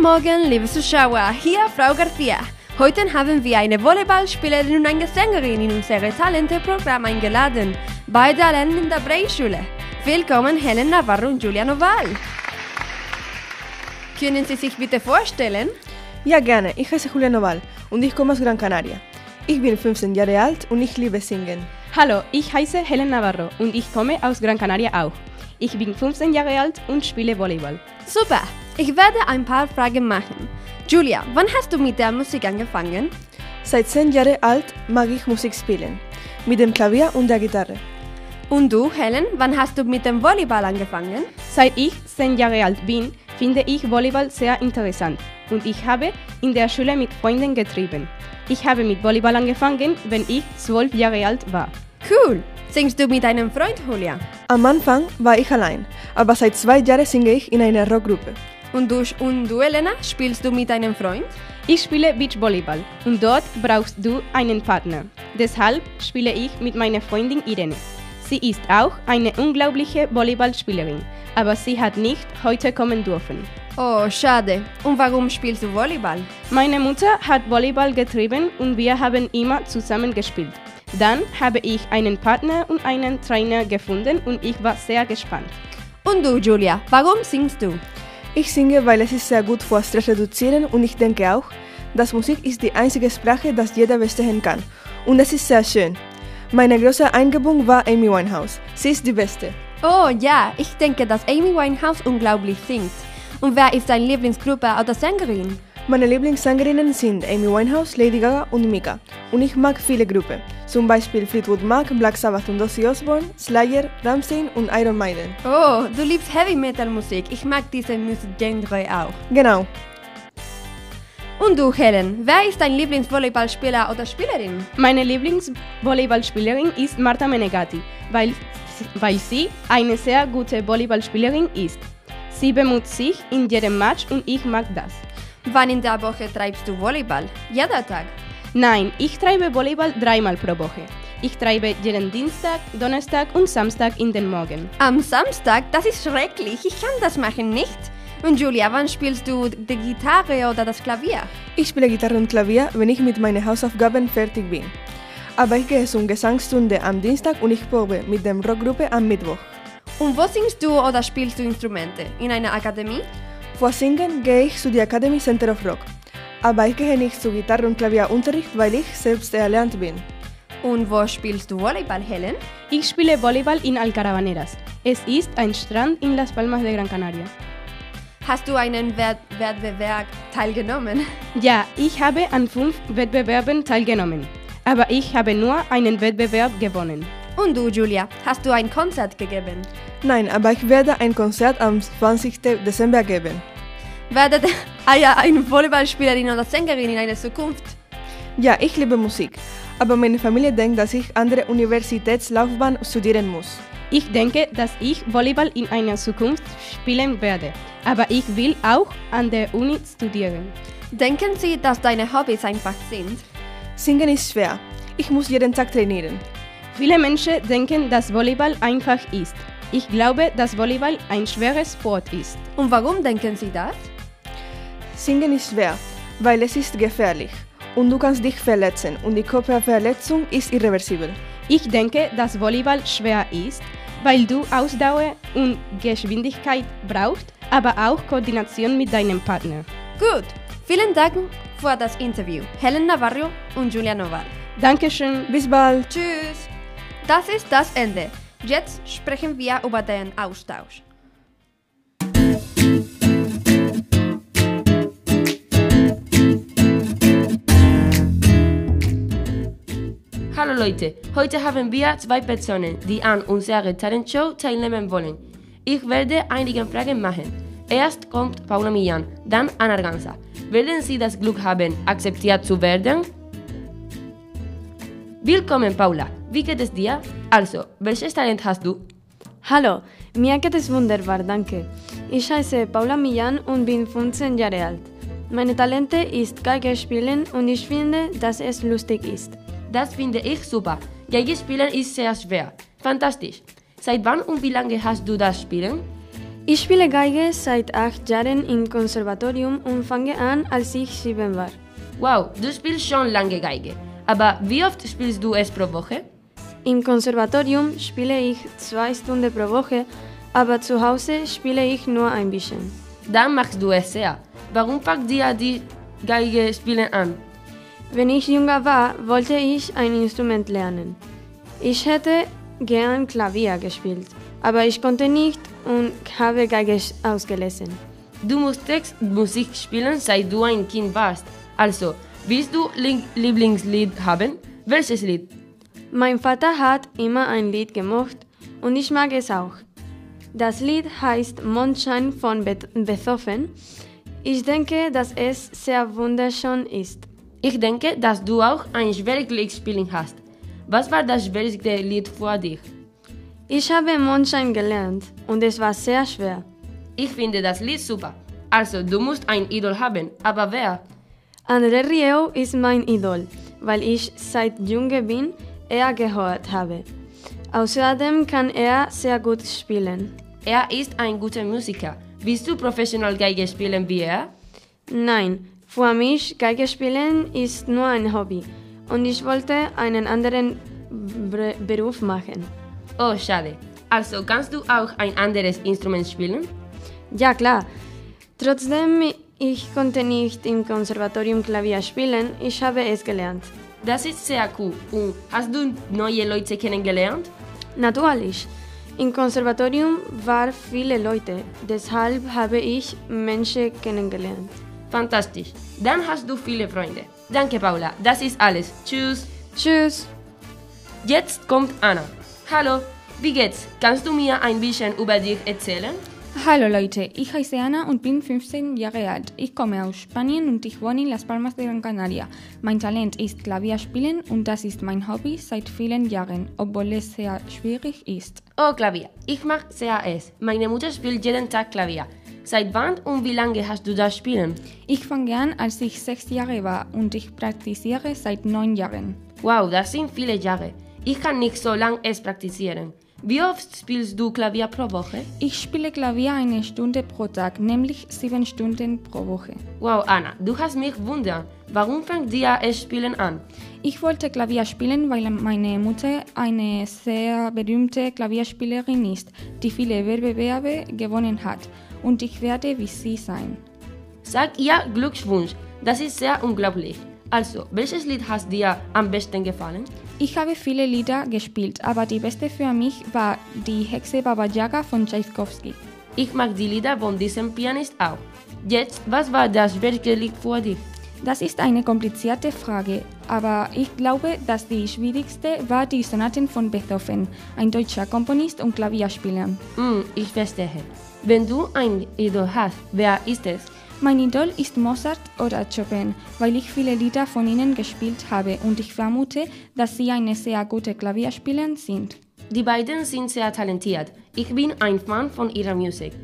Guten Morgen, liebe Zuschauer, hier Frau Garcia. Heute haben wir eine Volleyballspielerin und eine Sängerin in unser Talente-Programm eingeladen. Beide lernen in der Breischule. Willkommen Helen Navarro und Julia Noval. Können Sie sich bitte vorstellen? Ja, gerne. Ich heiße Julia Noval und ich komme aus Gran Canaria. Ich bin 15 Jahre alt und ich liebe Singen. Hallo, ich heiße Helen Navarro und ich komme aus Gran Canaria auch. Ich bin 15 Jahre alt und spiele Volleyball. Super, ich werde ein paar Fragen machen. Julia, wann hast du mit der Musik angefangen? Seit 10 Jahren alt mag ich Musik spielen. Mit dem Klavier und der Gitarre. Und du, Helen, wann hast du mit dem Volleyball angefangen? Seit ich 10 Jahre alt bin, finde ich Volleyball sehr interessant und ich habe in der Schule mit Freunden getrieben. Ich habe mit Volleyball angefangen, wenn ich 12 Jahre alt war. Cool. Singst du mit einem Freund, Julia? Am Anfang war ich allein, aber seit zwei Jahren singe ich in einer Rockgruppe. Und du, und du, Elena, spielst du mit einem Freund? Ich spiele Beachvolleyball und dort brauchst du einen Partner. Deshalb spiele ich mit meiner Freundin Irene. Sie ist auch eine unglaubliche Volleyballspielerin, aber sie hat nicht heute kommen dürfen. Oh, schade. Und warum spielst du Volleyball? Meine Mutter hat Volleyball getrieben und wir haben immer zusammen gespielt. Dann habe ich einen Partner und einen Trainer gefunden und ich war sehr gespannt. Und du, Julia, warum singst du? Ich singe, weil es ist sehr gut vor Stress reduzieren und ich denke auch, dass Musik ist die einzige Sprache, die jeder verstehen kann. Und es ist sehr schön. Meine große Eingebung war Amy Winehouse. Sie ist die Beste. Oh ja, ich denke, dass Amy Winehouse unglaublich singt. Und wer ist deine Lieblingsgruppe oder Sängerin? Meine Lieblingssängerinnen sind Amy Winehouse, Lady Gaga und Mika. Und ich mag viele Gruppen, zum Beispiel Fleetwood Mac, Black Sabbath und Ozzy Osbourne, Slayer, Rammstein und Iron Maiden. Oh, du liebst Heavy Metal Musik. Ich mag diese Musikgenre auch. Genau. Und du, Helen, wer ist dein Lieblingsvolleyballspieler oder Spielerin? Meine Lieblingsvolleyballspielerin ist Marta Menegatti, weil, weil sie eine sehr gute Volleyballspielerin ist. Sie bemüht sich in jedem Match und ich mag das. Wann in der Woche treibst du Volleyball? Jeder Tag? Nein, ich treibe Volleyball dreimal pro Woche. Ich treibe jeden Dienstag, Donnerstag und Samstag in den Morgen. Am Samstag? Das ist schrecklich. Ich kann das machen nicht. Und Julia, wann spielst du die Gitarre oder das Klavier? Ich spiele Gitarre und Klavier, wenn ich mit meinen Hausaufgaben fertig bin. Aber ich gehe zum Gesangsstunde am Dienstag und ich probe mit der Rockgruppe am Mittwoch. Und wo singst du oder spielst du Instrumente? In einer Akademie? Vor Singen gehe ich zu der Academy Center of Rock. Aber ich gehe nicht zu Gitarre- und Klavierunterricht, weil ich selbst erlernt bin. Und wo spielst du Volleyball, Helen? Ich spiele Volleyball in Alcarabaneras. Es ist ein Strand in Las Palmas de Gran Canaria. Hast du einen Wett Wettbewerb teilgenommen? Ja, ich habe an fünf Wettbewerben teilgenommen. Aber ich habe nur einen Wettbewerb gewonnen. Und du, Julia, hast du ein Konzert gegeben? Nein, aber ich werde ein Konzert am 20. Dezember geben. Werdet ihr eine Volleyballspielerin oder Sängerin in einer Zukunft? Ja, ich liebe Musik. Aber meine Familie denkt, dass ich andere Universitätslaufbahn studieren muss. Ich denke, dass ich Volleyball in einer Zukunft spielen werde. Aber ich will auch an der Uni studieren. Denken Sie, dass deine Hobbys einfach sind? Singen ist schwer. Ich muss jeden Tag trainieren. Viele Menschen denken, dass Volleyball einfach ist. Ich glaube, dass Volleyball ein schwerer Sport ist. Und warum denken Sie das? Singen ist schwer, weil es ist gefährlich. Und du kannst dich verletzen und die Körperverletzung ist irreversibel. Ich denke, dass Volleyball schwer ist, weil du Ausdauer und Geschwindigkeit brauchst, aber auch Koordination mit deinem Partner. Gut, vielen Dank für das Interview. Helen Navarro und Julia Noval. Dankeschön. Bis bald. Tschüss. Das ist das Ende. Jetzt sprechen wir über den Austausch. Leute, heute haben wir zwei Personen, die an unserer Talentshow teilnehmen wollen. Ich werde einige Fragen machen. Erst kommt Paula Millan, dann Anna Arganza. Werden Sie das Glück haben, akzeptiert zu werden? Willkommen Paula, wie geht es dir? Also, welches Talent hast du? Hallo, mir geht es wunderbar, danke. Ich heiße Paula Millan und bin 15 Jahre alt. Meine Talente ist Geige spielen und ich finde, dass es lustig ist. Das finde ich super. Geige spielen ist sehr schwer. Fantastisch. Seit wann und wie lange hast du das Spielen? Ich spiele Geige seit acht Jahren im Konservatorium und fange an, als ich sieben war. Wow, du spielst schon lange Geige. Aber wie oft spielst du es pro Woche? Im Konservatorium spiele ich zwei Stunden pro Woche, aber zu Hause spiele ich nur ein bisschen. Dann machst du es sehr. Warum packt dir die Geige spielen an? Wenn ich jünger war, wollte ich ein Instrument lernen. Ich hätte gern Klavier gespielt, aber ich konnte nicht und habe Geige ausgelesen. Du musstest Musik spielen, seit du ein Kind warst. Also, willst du Lie- Lieblingslied haben? Welches Lied? Mein Vater hat immer ein Lied gemocht und ich mag es auch. Das Lied heißt Mondschein von Be Beethoven. Ich denke, dass es sehr wunderschön ist. Ich denke, dass du auch ein schweres Lied spielen hast. Was war das schwierigste Lied für dich? Ich habe Mondschein gelernt und es war sehr schwer. Ich finde das Lied super. Also, du musst ein Idol haben. Aber wer? André Rieu ist mein Idol, weil ich seit Junge bin er gehört habe. Außerdem kann er sehr gut spielen. Er ist ein guter Musiker. Willst du professionell Geige spielen wie er? Nein, für mich Geige spielen ist nur ein Hobby und ich wollte einen anderen Bre Beruf machen. Oh, schade. Also, kannst du auch ein anderes Instrument spielen? Ja klar. Trotzdem ich konnte nicht im Konservatorium Klavier spielen, ich habe es gelernt. Das ist sehr cool. Und hast du neue Leute kennengelernt? Natürlich. Im Konservatorium waren viele Leute, deshalb habe ich Menschen kennengelernt. Fantastisch. Dann hast du viele Freunde. Danke, Paula. Das ist alles. Tschüss. Tschüss. Jetzt kommt Anna. Hallo, wie geht's? Kannst du mir ein bisschen über dich erzählen? Hallo Leute, ich heiße Anna und bin 15 Jahre alt. Ich komme aus Spanien und ich wohne in Las Palmas de Gran Canaria. Mein Talent ist Klavierspielen und das ist mein Hobby seit vielen Jahren, obwohl es sehr schwierig ist. Oh, Klavier. Ich mag sehr es. Meine Mutter spielt jeden Tag Klavier. Seit wann und wie lange hast du das spielen? Ich fange an, als ich sechs Jahre war und ich praktiziere seit neun Jahren. Wow, das sind viele Jahre. Ich kann nicht so lange es praktizieren. Wie oft spielst du Klavier pro Woche? Ich spiele Klavier eine Stunde pro Tag, nämlich sieben Stunden pro Woche. Wow, Anna, du hast mich wundern. Warum fängt dir es Spielen an? Ich wollte Klavier spielen, weil meine Mutter eine sehr berühmte Klavierspielerin ist, die viele Wettbewerbe gewonnen hat. Und ich werde wie sie sein. Sag ihr Glückwunsch. Das ist sehr unglaublich. Also, welches Lied hast dir am besten gefallen? Ich habe viele Lieder gespielt, aber die beste für mich war die Hexe Baba Yaga von Tchaikovsky. Ich mag die Lieder von diesem Pianist auch. Jetzt, was war das Lied für dich? Das ist eine komplizierte Frage, aber ich glaube, dass die schwierigste war die Sonaten von Beethoven, ein deutscher Komponist und Klavierspieler. Hm, ich verstehe. Wenn du ein Idol hast, wer ist es? Mein Idol ist Mozart oder Chopin, weil ich viele Lieder von ihnen gespielt habe und ich vermute, dass sie eine sehr gute Klavierspieler sind. Die beiden sind sehr talentiert. Ich bin ein Fan von ihrer Musik.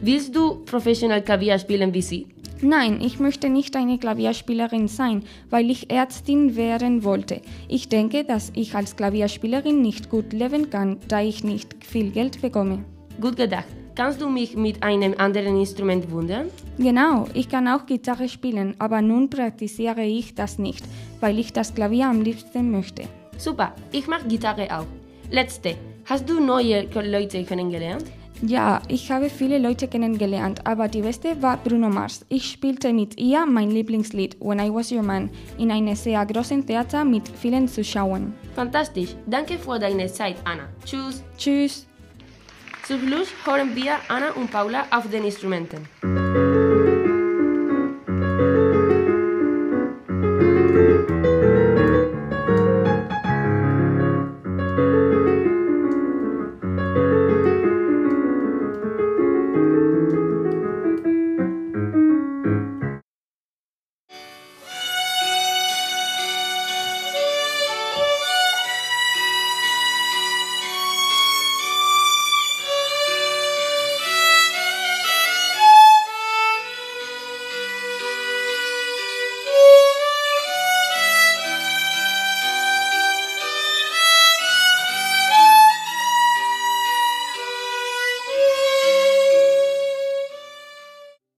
Willst du professionell Klavier spielen wie sie? Nein, ich möchte nicht eine Klavierspielerin sein, weil ich Ärztin werden wollte. Ich denke, dass ich als Klavierspielerin nicht gut leben kann, da ich nicht viel Geld bekomme. Gut gedacht. Kannst du mich mit einem anderen Instrument wundern? Genau, ich kann auch Gitarre spielen, aber nun praktiziere ich das nicht, weil ich das Klavier am liebsten möchte. Super, ich mag Gitarre auch. Letzte, hast du neue Leute kennengelernt? Ja, ich habe viele Leute kennengelernt, aber die beste war Bruno Mars. Ich spielte mit ihr mein Lieblingslied When I Was Your Man in einem sehr großen Theater mit vielen Zuschauern. Fantastisch, danke für deine Zeit, Anna. Tschüss. Tschüss. Zum Schluss hören wir Anna und Paula auf den Instrumenten.